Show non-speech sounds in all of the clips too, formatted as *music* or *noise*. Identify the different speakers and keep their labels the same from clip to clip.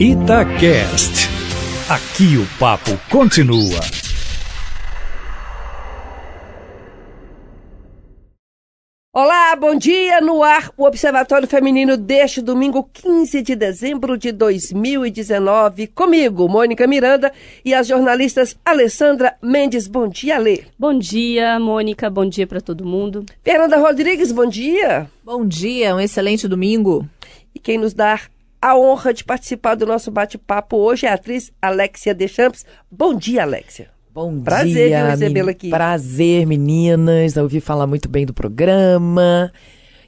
Speaker 1: Itacast. Aqui o papo continua.
Speaker 2: Olá, bom dia no ar, o Observatório Feminino deste domingo 15 de dezembro de 2019. Comigo, Mônica Miranda e as jornalistas Alessandra Mendes. Bom dia, Lê.
Speaker 3: Bom dia, Mônica. Bom dia para todo mundo.
Speaker 2: Fernanda Rodrigues, bom dia.
Speaker 4: Bom dia, um excelente domingo.
Speaker 2: E quem nos dá a honra de participar do nosso bate-papo hoje é a atriz Alexia Deschamps. Bom dia, Alexia.
Speaker 5: Bom
Speaker 2: Prazer
Speaker 5: dia.
Speaker 2: de recebê-la aqui.
Speaker 5: Prazer, meninas. Ouvi falar muito bem do programa.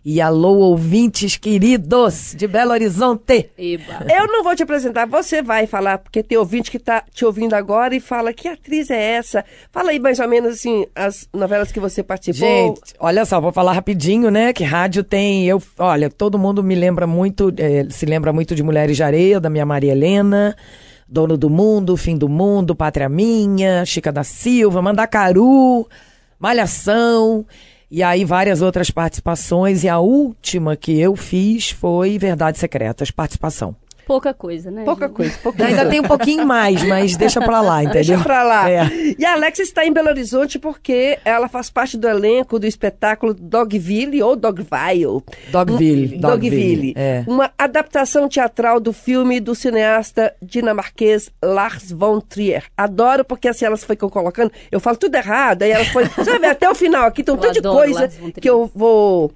Speaker 5: E alô, ouvintes queridos de Belo Horizonte.
Speaker 3: Eba.
Speaker 2: Eu não vou te apresentar, você vai falar, porque tem ouvinte que está te ouvindo agora e fala, que atriz é essa? Fala aí mais ou menos, assim, as novelas que você participou.
Speaker 5: Gente, olha só, vou falar rapidinho, né? Que rádio tem. Eu, olha, todo mundo me lembra muito, eh, se lembra muito de Mulheres de Areia, da minha Maria Helena. Dono do Mundo, Fim do Mundo, Pátria Minha, Chica da Silva, Mandacaru, Malhação, e aí várias outras participações. E a última que eu fiz foi Verdades Secretas, participação.
Speaker 3: Pouca coisa, né?
Speaker 2: Pouca
Speaker 3: gente?
Speaker 2: coisa, pouca
Speaker 5: Ainda tem um pouquinho mais, mas deixa pra lá, entendeu?
Speaker 2: Deixa pra lá.
Speaker 5: É.
Speaker 2: E a Alexa está em Belo Horizonte porque ela faz parte do elenco do espetáculo Dogville ou Dogville.
Speaker 5: Dogville.
Speaker 2: Um- Dogville.
Speaker 5: É.
Speaker 2: Uma adaptação teatral do filme do cineasta dinamarquês Lars von Trier. Adoro porque assim elas ficam colocando, eu falo tudo errado, aí elas põem, *laughs* vai ver até o final aqui, tem um
Speaker 3: Eu
Speaker 2: tanto de coisa que eu vou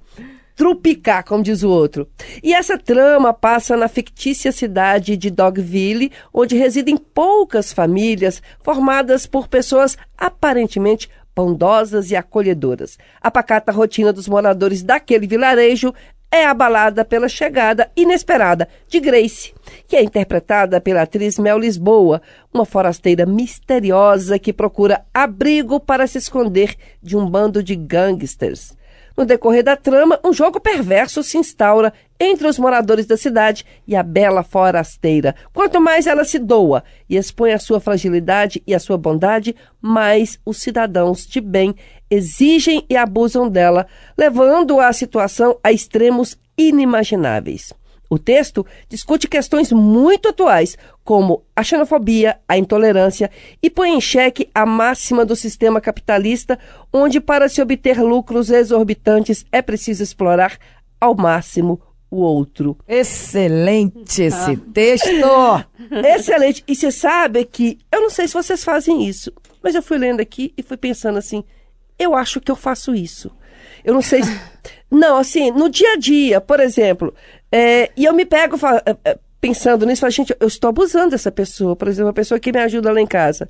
Speaker 2: trupicar, como diz o outro. E essa trama passa na fictícia cidade de Dogville, onde residem poucas famílias formadas por pessoas aparentemente bondosas e acolhedoras. A pacata rotina dos moradores daquele vilarejo é abalada pela chegada inesperada de Grace, que é interpretada pela atriz Mel Lisboa, uma forasteira misteriosa que procura abrigo para se esconder de um bando de gangsters. No decorrer da trama, um jogo perverso se instaura entre os moradores da cidade e a bela forasteira. Quanto mais ela se doa e expõe a sua fragilidade e a sua bondade, mais os cidadãos de bem exigem e abusam dela, levando a situação a extremos inimagináveis. O texto discute questões muito atuais, como a xenofobia, a intolerância, e põe em xeque a máxima do sistema capitalista, onde, para se obter lucros exorbitantes, é preciso explorar ao máximo o outro.
Speaker 5: Excelente esse texto. *laughs*
Speaker 2: Excelente. E você sabe que, eu não sei se vocês fazem isso, mas eu fui lendo aqui e fui pensando assim, eu acho que eu faço isso. Eu não sei se... *laughs* Não, assim, no dia a dia, por exemplo, é, e eu me pego é, é, pensando nisso, falo, gente, eu estou abusando dessa pessoa. Por exemplo, uma pessoa que me ajuda lá em casa.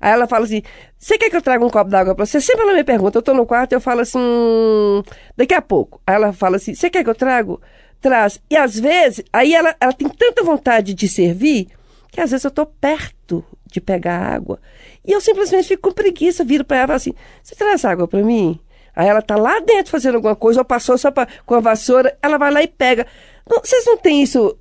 Speaker 2: Aí ela fala assim, você quer que eu traga um copo d'água pra você? Sempre ela me pergunta, eu tô no quarto eu falo assim, "Hum, daqui a pouco. Aí ela fala assim, você quer que eu trago? Traz. E às vezes, aí ela, ela tem tanta vontade de servir, que às vezes eu tô perto de pegar água. E eu simplesmente fico com preguiça, viro pra ela e falo assim, você traz água pra mim? Aí ela tá lá dentro fazendo alguma coisa, ou passou só pra, com a vassoura, ela vai lá e pega. Vocês não têm isso?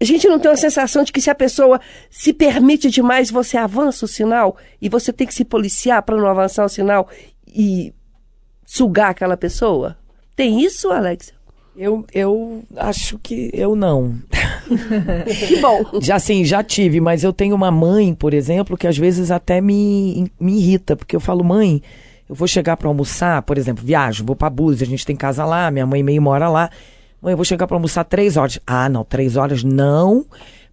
Speaker 2: A gente não tem uma sensação de que se a pessoa se permite demais, você avança o sinal e você tem que se policiar para não avançar o sinal e sugar aquela pessoa? Tem isso, Alex?
Speaker 5: Eu, eu acho que eu não.
Speaker 2: Que *laughs* bom.
Speaker 5: Já sim, já tive, mas eu tenho uma mãe, por exemplo, que às vezes até me, me irrita, porque eu falo, mãe, eu vou chegar para almoçar, por exemplo, viajo, vou para Búzios, a gente tem casa lá, minha mãe meio mora lá. Mãe, eu vou chegar para almoçar três horas. Ah, não, três horas não,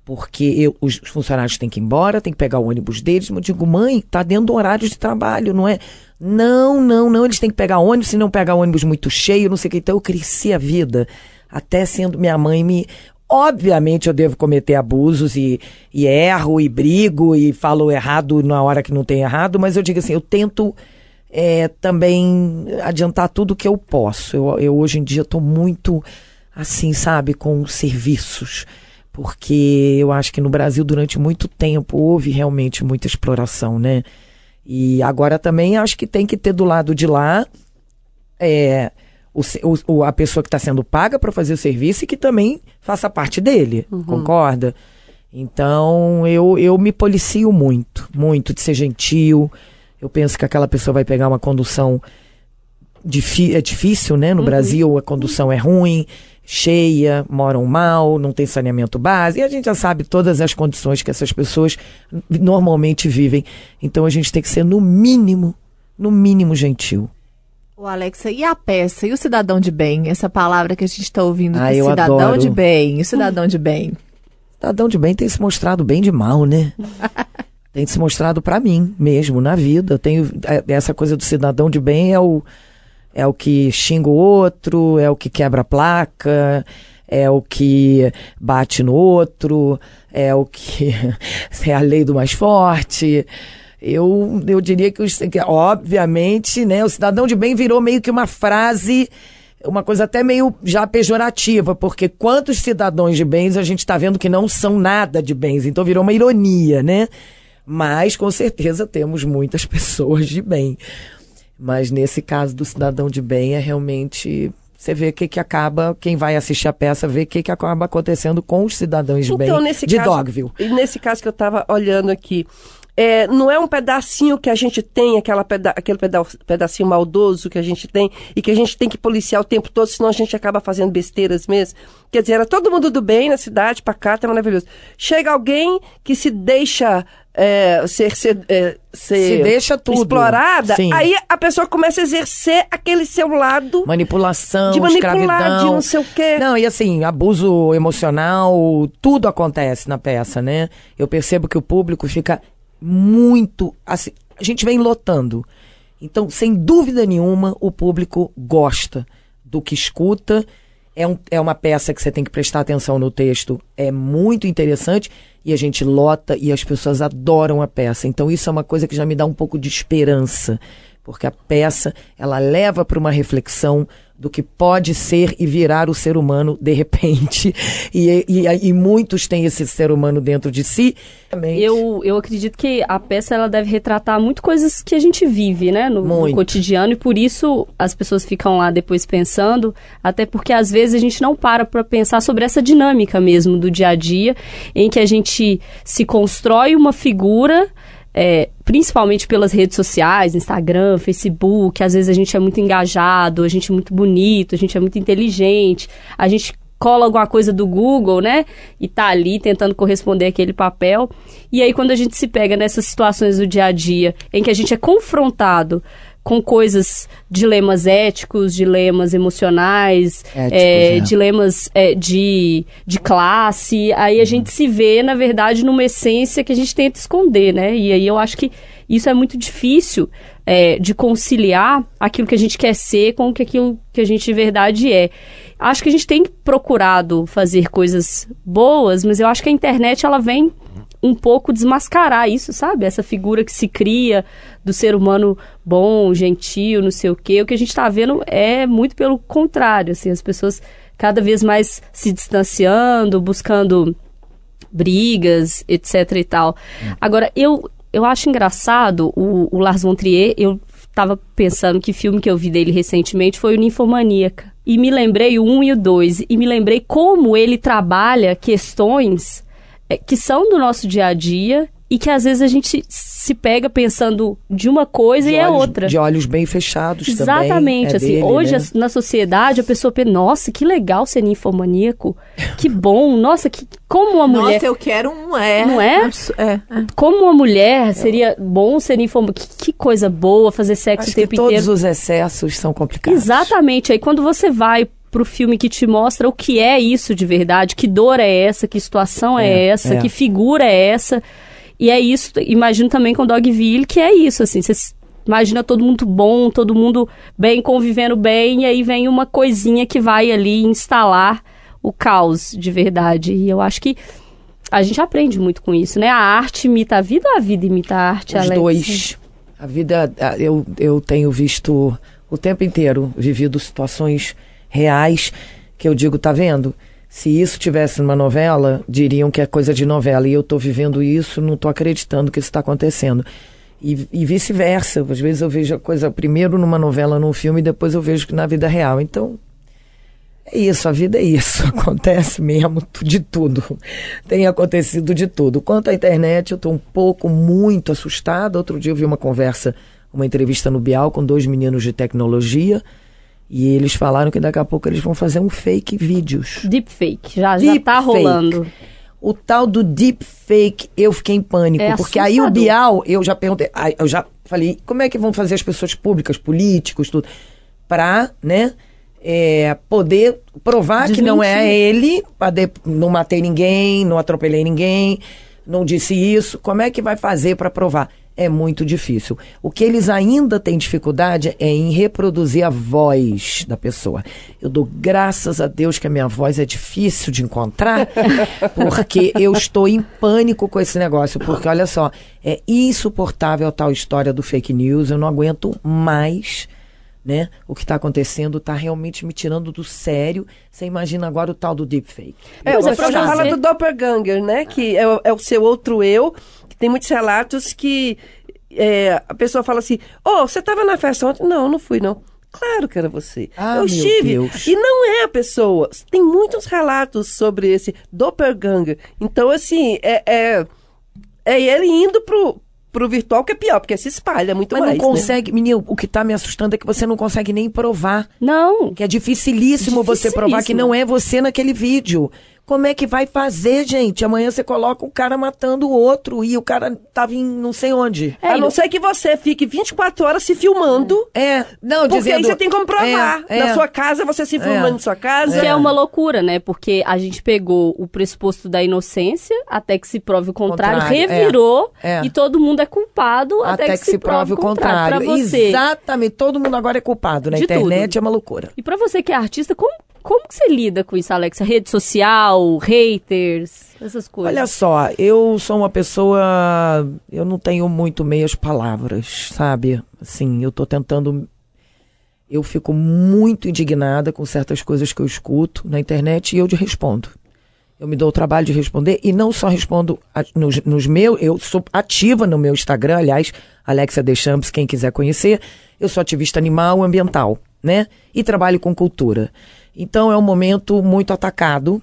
Speaker 5: porque eu- os funcionários têm que ir embora, tem que pegar o ônibus deles. Eu digo, mãe, tá dentro do horário de trabalho, não é? Não, não, não, eles têm que pegar ônibus, se não pegar ônibus muito cheio, não sei o que. Então eu cresci a vida, até sendo minha mãe me. Obviamente eu devo cometer abusos e, e erro e brigo e falo errado na hora que não tem errado, mas eu digo assim, eu tento é, também adiantar tudo que eu posso. Eu, eu hoje em dia estou muito assim, sabe, com serviços. Porque eu acho que no Brasil, durante muito tempo, houve realmente muita exploração, né? E agora também acho que tem que ter do lado de lá é, o, o- a pessoa que está sendo paga para fazer o serviço e que também faça parte dele, concorda? Então eu, eu me policio muito, muito de ser gentil. Eu penso que aquela pessoa vai pegar uma condução é difícil, né? No Brasil a condução é ruim. cheia, moram mal, não tem saneamento básico, e a gente já sabe todas as condições que essas pessoas normalmente vivem. Então a gente tem que ser, no mínimo, no mínimo gentil.
Speaker 4: O Alexa, e a peça? E o cidadão de bem? Essa palavra que a gente está ouvindo,
Speaker 5: Ah,
Speaker 4: cidadão
Speaker 5: adoro.
Speaker 4: de bem, o cidadão de bem.
Speaker 5: Cidadão de bem tem se mostrado bem de mal, né? *laughs* tem se mostrado pra mim mesmo, na vida. Eu tenho é, essa coisa do cidadão de bem é o é o que xinga o outro, é o que quebra a placa, é o que bate no outro, é o que *laughs* é a lei do mais forte. Eu, eu diria que, que, obviamente, né, o cidadão de bem virou meio que uma frase uma coisa até meio já pejorativa, porque quantos cidadãos de bens a gente está vendo que não são nada de bens, então virou uma ironia, né? Mas com certeza temos muitas *laughs* pessoas de bem. Mas nesse caso do cidadão de bem é realmente você vê o que, que acaba, quem vai assistir a peça vê o que, que acaba acontecendo com os cidadãos de bem
Speaker 2: Então, nesse
Speaker 5: de
Speaker 2: caso,
Speaker 5: Dogville.
Speaker 2: e Nesse caso que eu estava olhando aqui, é, não é um pedacinho que a gente tem, aquela peda aquele peda pedacinho maldoso que a gente tem e que a gente tem que policiar o tempo todo, senão a gente acaba fazendo besteiras mesmo. Quer dizer, era todo mundo do bem na cidade, pacato, é maravilhoso. Chega alguém que se deixa é, ser, ser, é, ser
Speaker 5: Se deixa tudo.
Speaker 2: explorada,
Speaker 5: Sim.
Speaker 2: aí a pessoa começa a exercer aquele seu lado
Speaker 5: Manipulação,
Speaker 2: de manipular,
Speaker 5: escravidão.
Speaker 2: de não sei o quê.
Speaker 5: Não, e assim, abuso emocional, tudo acontece na peça, né? Eu percebo que o público fica muito. Assim, a gente vem lotando. Então, sem dúvida nenhuma, o público gosta do que escuta. É, um, é uma peça que você tem que prestar atenção no texto. É muito interessante. E a gente lota e as pessoas adoram a peça. Então, isso é uma coisa que já me dá um pouco de esperança. Porque a peça, ela leva para uma reflexão do que pode ser e virar o ser humano de repente. *laughs* E, e, e muitos têm esse ser humano dentro de si.
Speaker 3: Eu, eu acredito que a peça ela deve retratar muito coisas que a gente vive, né, no, no cotidiano e por isso as pessoas ficam lá depois pensando, até porque às vezes a gente não para para pensar sobre essa dinâmica mesmo do dia a dia, em que a gente se constrói uma figura é, principalmente pelas redes sociais, Instagram, Facebook, às vezes a gente é muito engajado, a gente é muito bonito, a gente é muito inteligente, a gente cola alguma coisa do Google, né? E tá ali tentando corresponder àquele papel. E aí, quando a gente se pega nessas situações do dia a dia, em que a gente é confrontado com coisas, dilemas éticos, dilemas emocionais,
Speaker 5: Éticos,
Speaker 3: é,
Speaker 5: é.
Speaker 3: dilemas é, de, de classe, aí a gente se vê, na verdade, numa essência que a gente tenta esconder, né? E aí eu acho que isso é muito difícil é, de conciliar aquilo que a gente quer ser com o que aquilo que a gente de verdade é. Acho que a gente tem procurado fazer coisas boas, mas eu acho que a internet ela vem um pouco desmascarar isso, sabe? Essa figura que se cria do ser humano bom, gentil, não sei o quê. O que a gente está vendo é muito pelo contrário, assim, as pessoas cada vez mais se distanciando, buscando brigas, etc e tal. Agora, eu, eu acho engraçado o, o Lars von Trier, eu tava pensando que filme que eu vi dele recentemente foi o Ninfomaníaca. E me lembrei o 1 e o 2, e me lembrei como ele trabalha questões que são do nosso dia a dia e que às vezes a gente se pega pensando de uma coisa
Speaker 5: de
Speaker 3: e é
Speaker 5: olhos-
Speaker 3: outra.
Speaker 5: De olhos bem fechados também.
Speaker 3: Exatamente,
Speaker 5: é
Speaker 3: assim,
Speaker 5: dele,
Speaker 3: hoje
Speaker 5: né?
Speaker 3: as- na sociedade a pessoa pensa, nossa, que legal ser ninfomaníaco, que *laughs* bom, nossa, que, como uma mulher,
Speaker 4: Nossa, eu quero um é.
Speaker 3: Não é?
Speaker 4: absu- É. é.
Speaker 3: como uma mulher seria bom ser ninfomaníaco, que, que coisa boa fazer sexo
Speaker 5: Acho
Speaker 3: o
Speaker 5: que
Speaker 3: tempo
Speaker 5: todos
Speaker 3: inteiro.
Speaker 5: os excessos são complicados.
Speaker 3: Exatamente, aí quando você vai pro filme que te mostra o que é isso de verdade, que dor é essa, que situação é,
Speaker 5: É,
Speaker 3: essa,
Speaker 5: é.
Speaker 3: que figura é essa. E é isso, imagino também com Dogville, que é isso, assim, você imagina todo mundo bom, todo mundo bem, convivendo bem, e aí vem uma coisinha que vai ali instalar o caos de verdade. E eu acho que a gente aprende muito com isso, né? A arte imita a vida ou a vida imita a arte,
Speaker 5: Os
Speaker 3: Alex?
Speaker 5: dois. A vida, eu, eu tenho visto o tempo inteiro, vivido situações reais que eu digo, tá vendo? Se isso tivesse numa novela, diriam que é coisa de novela. E eu tô vivendo isso, não tô acreditando que isso está acontecendo. E, e vice-versa. Às vezes eu vejo a coisa primeiro numa novela, num filme, e depois eu vejo que na vida real. Então, é isso, a vida é isso. *laughs* Acontece mesmo de tudo. Tem acontecido de tudo. Quanto à internet, eu estou um pouco, muito assustada. Outro dia eu vi uma conversa, uma entrevista no Bial com dois meninos de tecnologia. E eles falaram que daqui a pouco eles vão fazer um fake vídeos.
Speaker 3: Deepfake, já, já tá
Speaker 5: Deepfake.
Speaker 3: rolando.
Speaker 5: O tal do deepfake, eu fiquei em pânico.
Speaker 3: É
Speaker 5: porque aí o
Speaker 3: assustador.
Speaker 5: Bial, eu já perguntei, eu já falei, como é que vão fazer as pessoas públicas, políticos, tudo, pra, né, é, poder provar que não é
Speaker 3: Desmentir.
Speaker 5: ele, pra de- não matei ninguém, não atropelei ninguém, não disse isso. Como é que vai fazer para provar? É muito difícil. O que eles ainda têm dificuldade é em reproduzir a voz da pessoa. Eu dou graças a Deus que a minha voz é difícil de encontrar, *laughs* porque eu estou em pânico com esse negócio. Porque olha só, é insuportável a tal história do fake news. Eu não aguento mais né? O que está acontecendo está realmente me tirando do sério. Você imagina agora o tal do deepfake.
Speaker 2: É,
Speaker 3: Pois
Speaker 2: o pessoal já
Speaker 3: pra
Speaker 2: fala
Speaker 3: você-
Speaker 2: do doppelganger, né? Que é, o- é o seu outro eu, tem muitos relatos que é, a pessoa fala assim, ô, você estava na festa ontem? Não, não fui, não. Claro que era você.
Speaker 5: Ah,
Speaker 2: eu estive.
Speaker 5: Deus.
Speaker 2: E não é a pessoa. Tem muitos relatos sobre esse doppelganger. Então, assim, é, é, é ele indo pro, pro virtual que é pior, porque se espalha muito
Speaker 5: Mas
Speaker 2: mais.
Speaker 5: não
Speaker 2: né?
Speaker 5: consegue, menino, o que está me assustando é que você não consegue nem provar.
Speaker 3: Não.
Speaker 5: Que é dificilíssimo, você provar que
Speaker 3: Dificilíssimo.
Speaker 5: não é você naquele vídeo. Como é que vai fazer, gente? Amanhã você coloca o cara matando o outro e o cara tava em não sei onde.
Speaker 3: É,
Speaker 2: a não ser que você fique 24 horas se filmando.
Speaker 5: É, não,
Speaker 2: Porque
Speaker 5: dizendo...
Speaker 2: aí você tem como provar.
Speaker 5: É, é.
Speaker 2: Na sua casa, você se filmando
Speaker 5: É.
Speaker 2: na sua casa.
Speaker 3: Que é uma loucura, né? Porque a gente pegou o pressuposto da inocência até que se prove o contrário,
Speaker 5: Contrário, é.
Speaker 3: revirou
Speaker 5: É.
Speaker 3: e todo mundo é culpado
Speaker 5: Até, que, se prove o contrário.
Speaker 3: Pra você.
Speaker 5: Exatamente. Todo mundo agora é culpado. Na
Speaker 3: De
Speaker 5: internet
Speaker 3: tudo.
Speaker 5: é uma loucura.
Speaker 3: E pra você que é artista, como, como que você lida com isso, Alexa? Rede social, haters, essas coisas.
Speaker 5: Olha só, eu sou uma pessoa. Eu não tenho muito meias palavras, sabe? Assim, eu tô tentando. Eu fico muito indignada com certas coisas que eu escuto na internet e eu de respondo. Eu me dou o trabalho de responder e não só respondo a- nos, nos meus. Eu sou ativa no meu Instagram, aliás, Alexia Deschamps, quem quiser conhecer. Eu sou ativista animal ambiental, né? E trabalho com cultura. Então é um momento muito atacado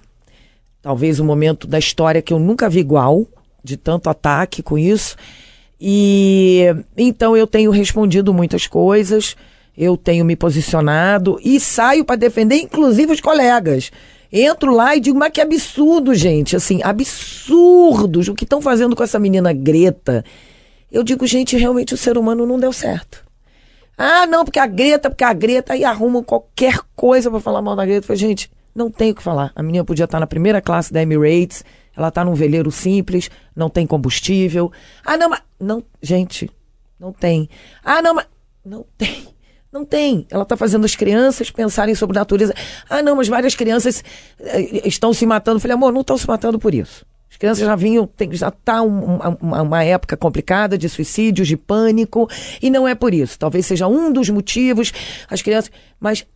Speaker 5: talvez um momento da história que eu nunca vi igual, de tanto ataque com isso. E então eu tenho respondido muitas coisas, eu tenho me posicionado e saio para defender, inclusive os colegas. Entro lá e digo, mas que absurdo, gente, assim, absurdos o que estão fazendo com essa menina Greta. Eu digo, gente, realmente o ser humano não deu certo. Ah, não, porque a Greta, porque a Greta, aí arrumam qualquer coisa pra falar mal da Greta. Eu falei, gente, não tem o que falar. A menina podia estar na primeira classe da Emirates, ela tá num veleiro simples, não tem combustível. Ah, não, mas. Não, gente, não tem. Ah, não, mas. Não tem. Não tem. Ela está fazendo as crianças pensarem sobre natureza. Ah, não, mas várias crianças eh, estão se matando. Eu falei, amor, não estão se matando por isso. As crianças já vinham, tem, já está uma, uma época complicada de suicídios, de pânico, e não é por isso. Talvez seja um dos motivos, as crianças. Mas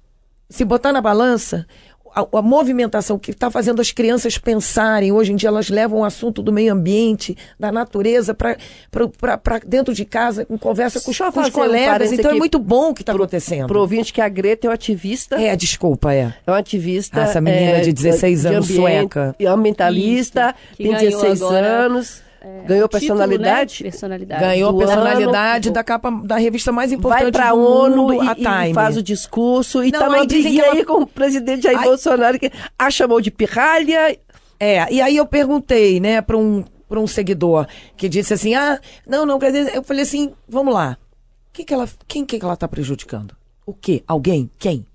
Speaker 5: se botar na balança, a, a movimentação que está fazendo as crianças pensarem, hoje em dia elas levam o assunto do meio ambiente, da natureza, para dentro de casa, em conversa com
Speaker 2: Só
Speaker 5: com os
Speaker 2: um
Speaker 5: colegas.
Speaker 2: parênteses
Speaker 5: então é muito bom o que está acontecendo.
Speaker 2: Pro ouvinte que a Greta é uma ativista.
Speaker 5: É, desculpa, é.
Speaker 2: É uma ativista.
Speaker 5: Essa menina
Speaker 2: é,
Speaker 5: de 16 anos,
Speaker 2: ambiente,
Speaker 5: sueca.
Speaker 2: e Ambientalista,
Speaker 3: Isso,
Speaker 2: tem
Speaker 3: ganhou
Speaker 2: 16
Speaker 3: agora,
Speaker 2: anos, ganhou
Speaker 3: Título,
Speaker 2: personalidade.
Speaker 3: né? Personalidade.
Speaker 5: Ganhou personalidade
Speaker 2: ano.
Speaker 5: da capa da revista mais importante
Speaker 2: Vai
Speaker 5: do
Speaker 2: ONU
Speaker 5: mundo,
Speaker 2: e,
Speaker 5: a
Speaker 2: e
Speaker 5: Time.
Speaker 2: faz o discurso. E
Speaker 5: Não, aí dizem que ela-
Speaker 2: aí com o presidente Jair
Speaker 5: Ai.
Speaker 2: Bolsonaro, que a chamou de pirralha.
Speaker 5: É, e aí eu perguntei, né, para um, pra um seguidor que disse assim: ah, não, não, quer dizer, eu falei assim: vamos lá. Que que ela, quem que ela tá prejudicando? O quê? Alguém? Quem?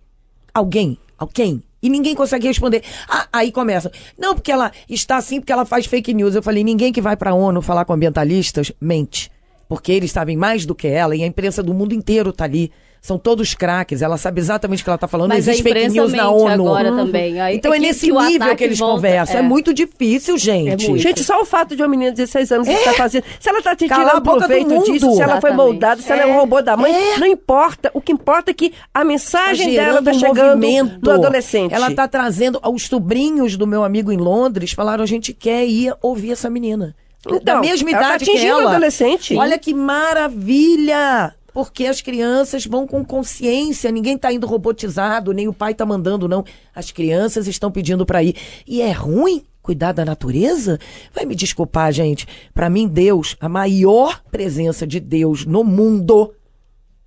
Speaker 5: Alguém? Alguém? E ninguém consegue responder. Ah, aí começa. Não, porque ela está assim, porque ela faz fake news. Eu falei: ninguém que vai para a ONU falar com ambientalistas mente. Porque eles sabem mais do que ela e a imprensa do mundo inteiro tá ali. São todos craques, ela sabe exatamente o que ela está falando.
Speaker 3: Mas
Speaker 5: existe
Speaker 3: a
Speaker 5: fake
Speaker 3: imprensa
Speaker 5: news na ONU.
Speaker 3: agora também. Aí-
Speaker 5: Então
Speaker 3: é
Speaker 5: é, nesse
Speaker 3: que
Speaker 5: nível que eles
Speaker 3: volta,
Speaker 5: conversam. É.
Speaker 3: é.
Speaker 5: muito difícil, gente.
Speaker 3: É muito.
Speaker 2: Gente, só o fato de uma menina de 16 anos estar fazendo. Se ela está
Speaker 5: a
Speaker 2: tirando
Speaker 5: boca do
Speaker 2: proveito
Speaker 5: mundo.
Speaker 2: disso, se ela foi
Speaker 3: Exatamente.
Speaker 2: moldada, se ela é
Speaker 5: É.
Speaker 2: um robô da mãe,
Speaker 5: É.
Speaker 2: não importa. O que importa é que a mensagem
Speaker 5: Tá
Speaker 2: dela está
Speaker 5: um
Speaker 2: chegando
Speaker 5: movimento.
Speaker 2: no adolescente.
Speaker 5: Ela está trazendo. Os sobrinhos do meu amigo em Londres falaram: a gente quer ir ouvir essa menina. da
Speaker 2: Então,
Speaker 5: mesma
Speaker 2: ela tá
Speaker 5: idade que
Speaker 2: atingindo
Speaker 5: ela.
Speaker 2: o adolescente.
Speaker 5: Olha que maravilha! Porque as crianças vão com consciência, ninguém está indo robotizado, nem o pai está mandando, não. As crianças estão pedindo para ir. E é ruim cuidar da natureza? Vai me desculpar, gente. Para mim, Deus, a maior presença de Deus no mundo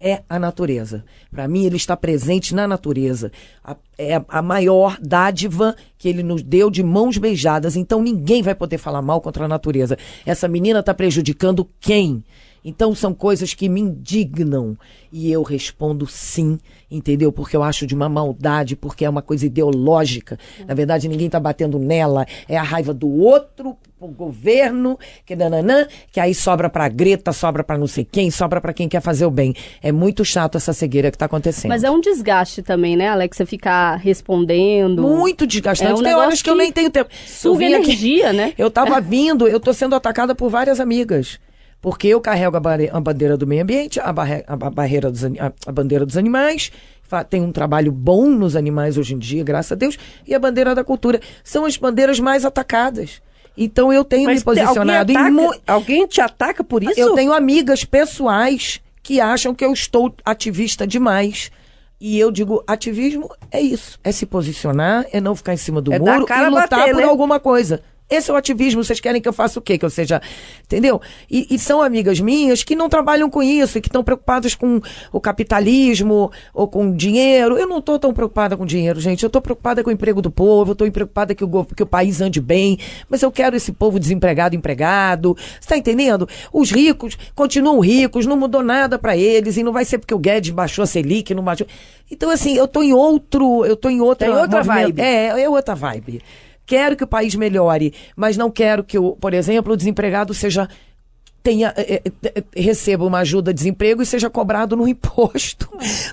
Speaker 5: é a natureza. Para mim, ele está presente na natureza. A- é a maior dádiva que ele nos deu de mãos beijadas. Então, ninguém vai poder falar mal contra a natureza. Essa menina está prejudicando quem? Então, são coisas que me indignam. E eu respondo sim, entendeu? Porque eu acho de uma maldade, porque é uma coisa ideológica. Na verdade, ninguém está batendo nela. É a raiva do outro, o governo, que nananã, que aí sobra pra Greta, sobra pra não sei quem, sobra pra quem quer fazer o bem. É muito chato essa cegueira que tá acontecendo.
Speaker 3: Mas é um desgaste também, né, Alex? Você ficar respondendo.
Speaker 5: Muito desgastante.
Speaker 3: É um
Speaker 5: Tem horas que eu
Speaker 3: que
Speaker 5: nem tenho tempo.
Speaker 3: suga
Speaker 5: Eu vim aqui-
Speaker 3: energia, né?
Speaker 5: Eu tava *laughs* vindo, eu tô sendo atacada por várias amigas. Porque eu carrego a, bare- a bandeira do meio ambiente, a, barre- a ba- barreira dos, a, a bandeira dos animais, tem um trabalho bom nos animais hoje em dia, graças a Deus, e a bandeira da cultura. São as bandeiras mais atacadas. Então eu tenho
Speaker 2: Mas
Speaker 5: me posicionado
Speaker 2: alguém, ataca, alguém te ataca por isso?
Speaker 5: eu tenho amigas pessoais que acham que eu estou ativista demais. E eu digo, ativismo é isso. É se posicionar, é não ficar em cima do
Speaker 2: É
Speaker 5: muro e lutar
Speaker 2: bater,
Speaker 5: por
Speaker 2: né?
Speaker 5: alguma coisa. Esse é o ativismo. Vocês querem que eu faça o quê? Que eu seja. Entendeu? E, e são amigas minhas que não trabalham com isso e que estão preocupadas com o capitalismo ou com dinheiro. Eu não estou tão preocupada com dinheiro, gente. Eu estou preocupada com o emprego do povo, eu estou preocupada que o, que o país ande bem. Mas eu quero esse povo desempregado, empregado. Você está entendendo? Os ricos continuam ricos, não mudou nada para eles e não vai ser porque o Guedes baixou a Selic, não baixou. Então, assim, eu estou em outro. Eu tô em outra,
Speaker 2: Tem outra vibe.
Speaker 5: É, é outra vibe. Quero que o país melhore, mas não quero que, o, por exemplo, o desempregado seja tenha eh, eh, eh, receba uma ajuda de desemprego e seja cobrado no *laughs* imposto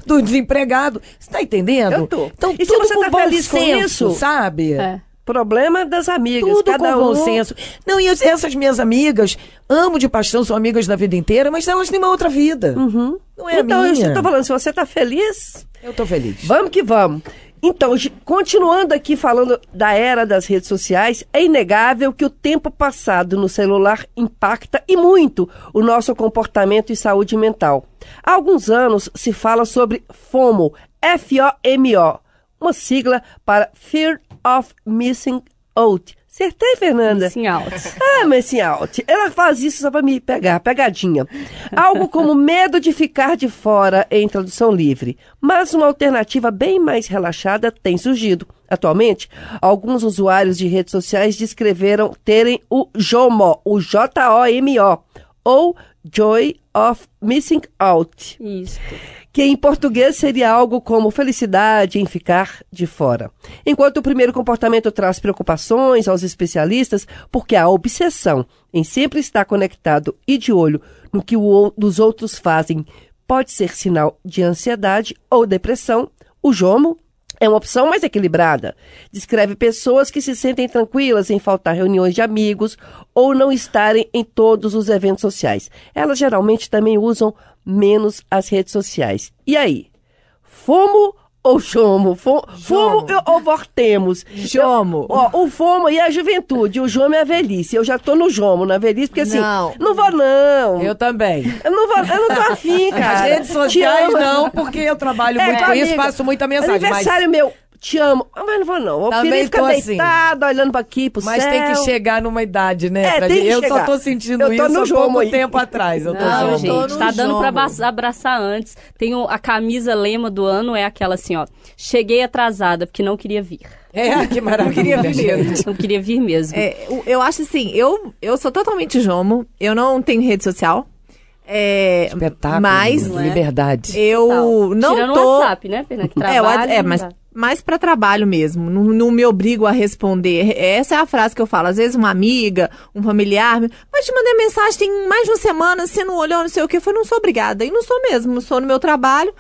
Speaker 5: do desempregado. Você está entendendo?
Speaker 2: Eu tô.
Speaker 5: Então,
Speaker 2: E se
Speaker 5: tudo
Speaker 2: você
Speaker 5: com
Speaker 2: tá
Speaker 5: bom
Speaker 2: feliz com
Speaker 5: senso,
Speaker 2: isso?
Speaker 5: sabe?
Speaker 3: É.
Speaker 2: Problema das amigas.
Speaker 5: Tudo
Speaker 2: cada
Speaker 5: com bom
Speaker 2: um...
Speaker 5: senso. Não, e as- essas minhas amigas, amo de paixão, são amigas da vida inteira, mas elas têm uma outra vida. Não é
Speaker 2: então,
Speaker 5: a
Speaker 2: eu
Speaker 5: minha.
Speaker 2: estou falando, se você tá feliz,
Speaker 5: Eu tô feliz.
Speaker 2: vamos que vamos. Então, continuando aqui falando da era das redes sociais, é inegável que o tempo passado no celular impacta e muito o nosso comportamento e saúde mental. Há alguns anos se fala sobre FOMO, F-O-M-O, uma sigla para Fear of Missing Out. Acertei, Fernanda?
Speaker 3: Missing out.
Speaker 2: Ah, Missing Out. Ela faz isso só pra me pegar, pegadinha. Algo como *laughs* medo de ficar de fora em tradução livre. Mas uma alternativa bem mais relaxada tem surgido. Atualmente, alguns usuários de redes sociais descreveram terem o JOMO, o J-O-M-O, ou Joy of Missing Out
Speaker 3: Isso.
Speaker 2: Que em português seria algo como felicidade em ficar de fora. Enquanto o primeiro comportamento traz preocupações aos especialistas, porque a obsessão em sempre estar conectado e de olho no que os outros fazem pode ser sinal de ansiedade ou depressão, o jomo é uma opção mais equilibrada. Descreve pessoas que se sentem tranquilas em faltar reuniões de amigos ou não estarem em todos os eventos sociais. Elas geralmente também usam menos as redes sociais. E aí? Fomo ou chomo? Fo- Fomo ou vortemos?
Speaker 4: Jomo.
Speaker 2: Ó, o fomo é a juventude, o jomo é a velhice. Eu já tô no jomo, na velhice, porque assim,
Speaker 4: Não.
Speaker 2: não vou não.
Speaker 5: Eu também.
Speaker 2: Eu não vou, eu não tô afim, cara.
Speaker 5: As redes sociais não, porque eu trabalho
Speaker 2: É,
Speaker 5: muito
Speaker 2: com
Speaker 5: isso, passo muita mensagem. Mas,
Speaker 2: Aniversário meu, te amo. Ah, Mas não vou não. Eu
Speaker 5: Também
Speaker 2: queria ficar
Speaker 5: tô assim.
Speaker 2: deitada, olhando pra aqui, pro
Speaker 5: mas
Speaker 2: céu.
Speaker 5: tem que chegar numa idade, né?
Speaker 2: É,
Speaker 5: eu
Speaker 2: chegar.
Speaker 5: só tô sentindo
Speaker 2: Eu tô
Speaker 5: isso
Speaker 2: no
Speaker 5: há
Speaker 2: jomo
Speaker 5: pouco
Speaker 2: aí.
Speaker 5: tempo atrás. Eu tô
Speaker 3: Não,
Speaker 5: jomo.
Speaker 3: gente,
Speaker 4: no
Speaker 3: tá dando pra
Speaker 4: jogo.
Speaker 3: abra- abraçar antes. Tem o- a camisa lema do ano, é aquela assim, ó. Cheguei atrasada, porque não queria vir.
Speaker 5: É, *laughs* que maravilha.
Speaker 4: queria vir mesmo.
Speaker 3: Não queria vir mesmo.
Speaker 4: É, eu acho assim, eu, eu sou totalmente jomo, eu não tenho rede social. É,
Speaker 5: Espetáculo.
Speaker 4: Mas
Speaker 3: Não é?
Speaker 5: liberdade.
Speaker 4: eu
Speaker 3: Tal.
Speaker 4: não
Speaker 3: Tirando
Speaker 4: tô...
Speaker 3: o WhatsApp, né, Pena? Que
Speaker 4: É, o
Speaker 3: trabalha,
Speaker 4: Whats- é,
Speaker 3: não
Speaker 4: mas mais para trabalho mesmo. Não, não me obrigo a responder. Essa é a frase que eu falo. Às vezes uma amiga, um familiar, mas te mandei mensagem tem mais de uma semana, você não olhou, não sei o que. Eu falei, não sou obrigada. E não sou mesmo, sou no meu trabalho.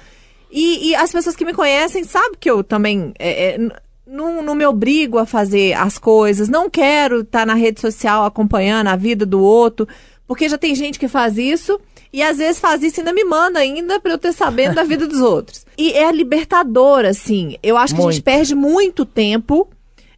Speaker 4: E, e as pessoas que me conhecem sabem que eu também é, é, não, não me obrigo a fazer as coisas. Não quero estar na rede social acompanhando a vida do outro, porque já tem gente que faz isso. E às vezes faz isso e ainda me manda ainda pra eu ter sabendo da vida dos outros. *laughs* E é libertador, assim. Eu acho que a gente
Speaker 5: Muito.
Speaker 4: perde muito tempo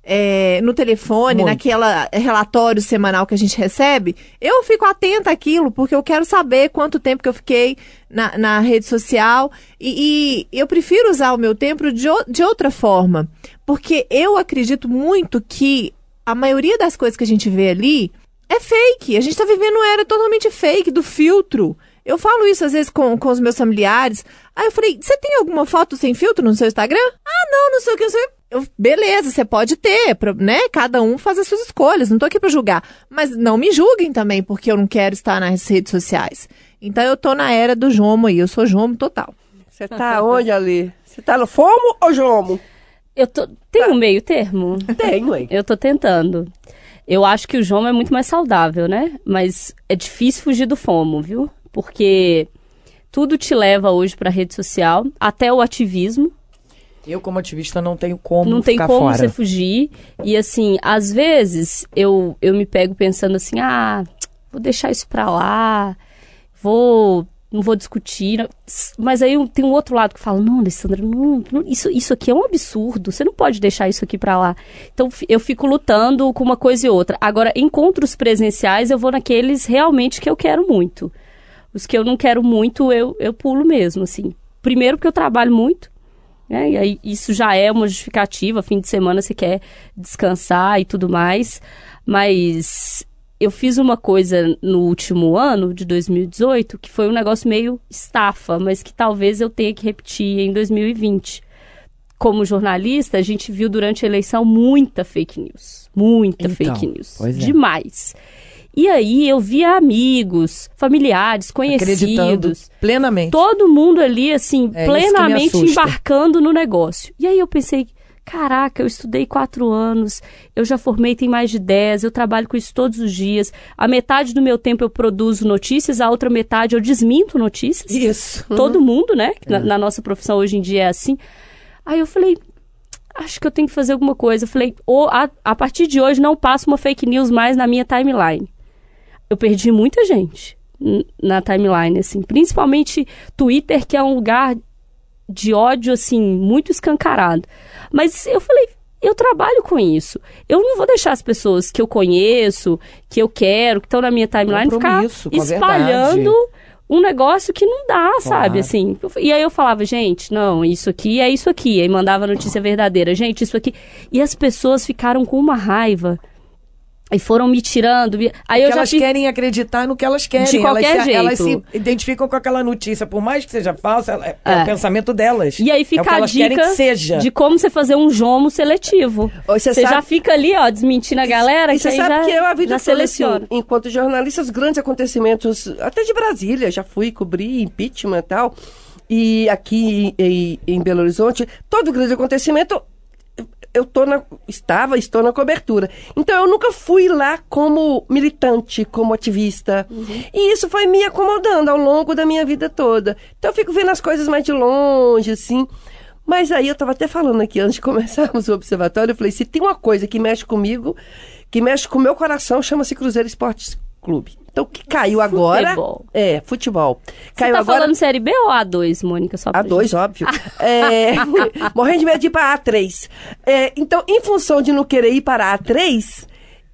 Speaker 4: é, no telefone,
Speaker 5: Muito.
Speaker 4: naquela relatório semanal que a gente recebe. Eu fico atenta àquilo, porque eu quero saber quanto tempo que eu fiquei na, na rede social. E, e eu prefiro usar o meu tempo de, de outra forma. Porque eu acredito muito que a maioria das coisas que a gente vê ali é fake. A gente tá vivendo uma era totalmente fake do filtro. Eu falo isso às vezes com, com os meus familiares. Aí eu falei, você tem alguma foto sem filtro no seu Instagram? Ah, não, não sei o que, não sei. Eu, beleza, você pode ter, né? Cada um faz as suas escolhas, não tô aqui pra julgar. Mas não me julguem também, porque eu não quero estar nas redes sociais. Então eu tô na era do Jomo aí, eu sou Jomo total.
Speaker 2: Você tá onde ali? Você tá no fomo ou jomo?
Speaker 3: Eu tô. Tem um meio termo?
Speaker 2: Tenho, hein?
Speaker 3: Eu tô tentando. Eu acho que o jomo é muito mais saudável, né? Mas é difícil fugir do fomo, viu? Porque tudo te leva hoje pra rede social, até o ativismo.
Speaker 5: Eu, como ativista, não tenho como
Speaker 3: não tem como
Speaker 5: fora.
Speaker 3: você fugir. E assim, às vezes eu, eu me pego pensando assim, ah, vou deixar isso pra lá, vou. Não vou discutir. Mas aí tem um outro lado que fala, não, Alessandra, não, não- isso, isso aqui é um absurdo. Você não pode deixar isso aqui pra lá. Então eu fico lutando com uma coisa e outra. Agora, encontros presenciais, eu vou naqueles realmente que eu quero muito. Os que eu não quero muito, eu, eu pulo mesmo, assim. Primeiro porque eu trabalho muito, né? E aí isso já é uma justificativa, fim de semana você quer descansar e tudo mais. Mas eu fiz uma coisa no último ano, de 2018, que foi um negócio meio estafa, mas que talvez eu tenha que repetir em 2020. Como jornalista, a gente viu durante a eleição muita fake news. Muita
Speaker 5: Então,
Speaker 3: fake news.
Speaker 5: é.
Speaker 3: Demais. E aí eu via amigos, familiares, conhecidos,
Speaker 5: plenamente.
Speaker 3: todo mundo ali, assim,
Speaker 5: É
Speaker 3: plenamente embarcando no negócio. E aí eu pensei, caraca, eu estudei quatro anos, eu já formei tem mais de dez, eu trabalho com isso todos os dias. A metade do meu tempo eu produzo notícias, a outra metade eu desminto notícias.
Speaker 5: Isso. *laughs*
Speaker 3: Todo mundo, né? Na, na nossa profissão hoje em dia é assim. Aí eu falei, acho que eu tenho que fazer alguma coisa. Eu falei, "Ô, a, a partir de hoje não passo uma fake news mais na minha timeline. Eu perdi muita gente na timeline, assim. Principalmente Twitter, que é um lugar de ódio, assim, muito escancarado. Mas eu falei, eu trabalho com isso. Eu não vou deixar as pessoas que eu conheço, que eu quero, que estão na minha timeline, ficar espalhando um negócio que não dá, sabe? Assim. E aí eu falava, gente, não, isso aqui é isso aqui. Aí mandava a notícia verdadeira, gente, isso aqui. E as pessoas ficaram com uma raiva. E foram me tirando. me- Aí eu
Speaker 5: Porque
Speaker 3: já
Speaker 5: elas querem acreditar no que elas querem.
Speaker 3: De qualquer
Speaker 5: elas, se, elas se
Speaker 3: jeito.
Speaker 5: identificam com aquela notícia, por mais que seja falsa, é, é
Speaker 3: É.
Speaker 5: o pensamento delas.
Speaker 3: E aí
Speaker 5: é
Speaker 3: fica
Speaker 5: o que
Speaker 3: a dica
Speaker 5: que seja.
Speaker 3: de como você fazer um jomo seletivo.
Speaker 2: Você
Speaker 3: Você já
Speaker 2: sabe-
Speaker 3: fica ali, ó, desmentindo a galera,
Speaker 2: E você sabe
Speaker 3: já,
Speaker 2: que eu, a vida
Speaker 3: já
Speaker 2: toda,
Speaker 3: seleciona.
Speaker 2: assim, enquanto jornalista, os grandes acontecimentos, até de Brasília, já fui cobrir impeachment e tal, e aqui em, em Belo Horizonte, todo grande acontecimento, eu tô na, estava, estou na cobertura. Então eu nunca fui lá como militante, como ativista. E isso foi me acomodando ao longo da minha vida toda. Então eu fico vendo as coisas mais de longe, assim. Mas aí eu estava até falando aqui antes de *laughs* começarmos o observatório, eu falei, se tem uma coisa que mexe comigo, que mexe com o meu coração, chama-se Cruzeiro Esportes Clube. Então o que caiu agora
Speaker 3: Futebol.
Speaker 2: é futebol.
Speaker 3: Você
Speaker 2: Caiu
Speaker 3: tá
Speaker 2: agora
Speaker 3: falando série B ou A2, Mônica? Só pra
Speaker 2: a2,
Speaker 3: gente-
Speaker 2: óbvio. *laughs* É, *laughs* morrendo de medo de ir para A3. É, então, em função de não querer ir para A3,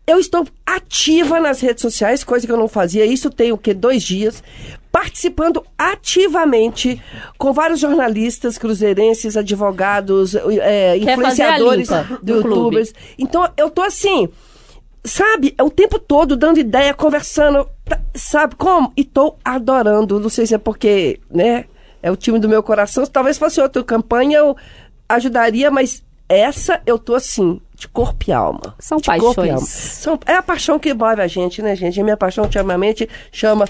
Speaker 2: eu estou ativa nas redes sociais, coisa que eu não fazia. Isso tem o quê? Dois dias. Participando ativamente com vários jornalistas cruzeirenses, advogados, é, influenciadores,
Speaker 3: do
Speaker 2: youtubers. Então, eu tô assim sabe, é o tempo todo dando ideia, conversando, tá- sabe como? E tô adorando, não sei se é porque, né, é o time do meu coração, talvez fosse outra campanha eu ajudaria, mas essa eu tô assim, de corpo e alma.
Speaker 3: São
Speaker 2: de corpo e
Speaker 3: paixões.
Speaker 2: alma. São, é a paixão que move a gente, né, gente? A minha paixão ultimamente chama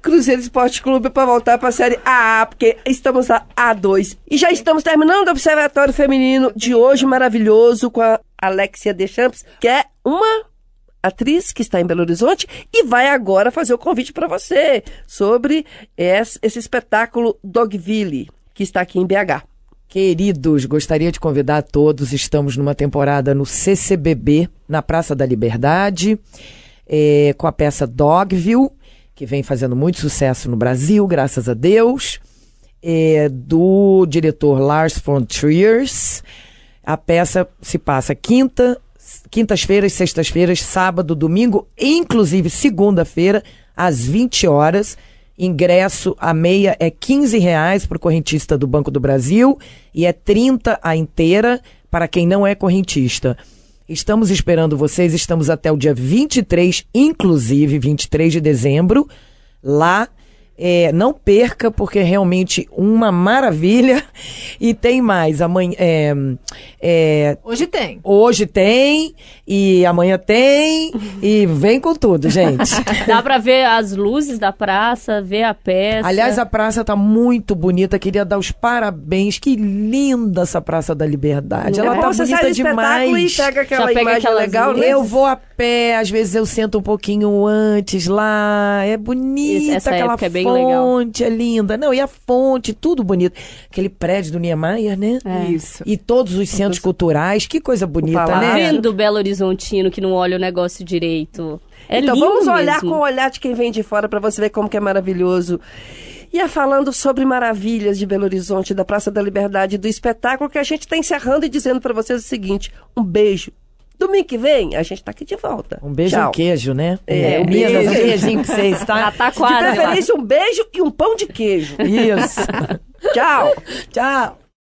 Speaker 2: Cruzeiro Esporte Clube para voltar para a série A, porque estamos na A2. E já estamos terminando o Observatório Feminino de hoje, maravilhoso, com a Alexia Deschamps, que é uma atriz que está em Belo Horizonte e vai agora fazer o convite para você sobre esse, espetáculo Dogville, que está aqui em BH.
Speaker 5: Queridos, gostaria de convidar todos. Estamos numa temporada no CCBB, na Praça da Liberdade, eh, com a peça Dogville, que vem fazendo muito sucesso no Brasil, graças a Deus, eh, do diretor Lars von Trier. A peça se passa quinta, quintas-feiras, sextas-feiras, sábado, domingo, inclusive segunda-feira, às 20 horas. Ingresso a meia é 15 reais para o correntista do Banco do Brasil e é 30 a inteira para quem não é correntista. Estamos esperando vocês, estamos até o dia 23, inclusive 23 de dezembro, lá É, não perca, porque é realmente uma maravilha. E tem mais. Amanhã, é, é,
Speaker 4: Hoje tem.
Speaker 5: hoje tem, e amanhã tem, e vem com tudo, gente. *laughs*
Speaker 3: Dá pra ver as luzes da praça, ver a peça.
Speaker 5: Aliás, a praça tá muito bonita. Queria dar os parabéns. Que linda essa Praça da Liberdade. Ela
Speaker 2: É
Speaker 5: tá bonita demais.
Speaker 2: e pega aquela
Speaker 3: Já pega
Speaker 2: imagem legal, né?
Speaker 3: luzes.
Speaker 5: Eu vou a pé, às vezes eu sento um pouquinho antes lá. É bonita
Speaker 3: Essa
Speaker 5: aquela
Speaker 3: época é bem legal.
Speaker 5: fonte, é linda. Não, e a fonte, tudo bonito. Aquele prédio do Niemeyer, né?
Speaker 3: É.
Speaker 4: Isso.
Speaker 5: E todos os centros culturais, que coisa bonita, né?
Speaker 3: Vendo o Belo Horizontino que não olha o negócio direito. É
Speaker 2: então
Speaker 3: lindo
Speaker 2: vamos olhar
Speaker 3: mesmo.
Speaker 2: com o olhar de quem vem de fora para você ver como que é maravilhoso. E é falando sobre maravilhas de Belo Horizonte, da Praça da Liberdade, do espetáculo que a gente está encerrando e dizendo para vocês o seguinte: um beijo. Domingo que vem, a gente tá aqui de volta.
Speaker 5: Um beijo e
Speaker 2: Tchau.
Speaker 5: um queijo, né?
Speaker 2: É, um
Speaker 5: Minas,
Speaker 2: beijo.
Speaker 5: um beijinho pra vocês,
Speaker 3: Na
Speaker 5: tá? *laughs*
Speaker 2: De preferência, um beijo e um pão de queijo.
Speaker 5: Isso. *laughs*
Speaker 2: Tchau.
Speaker 5: Tchau.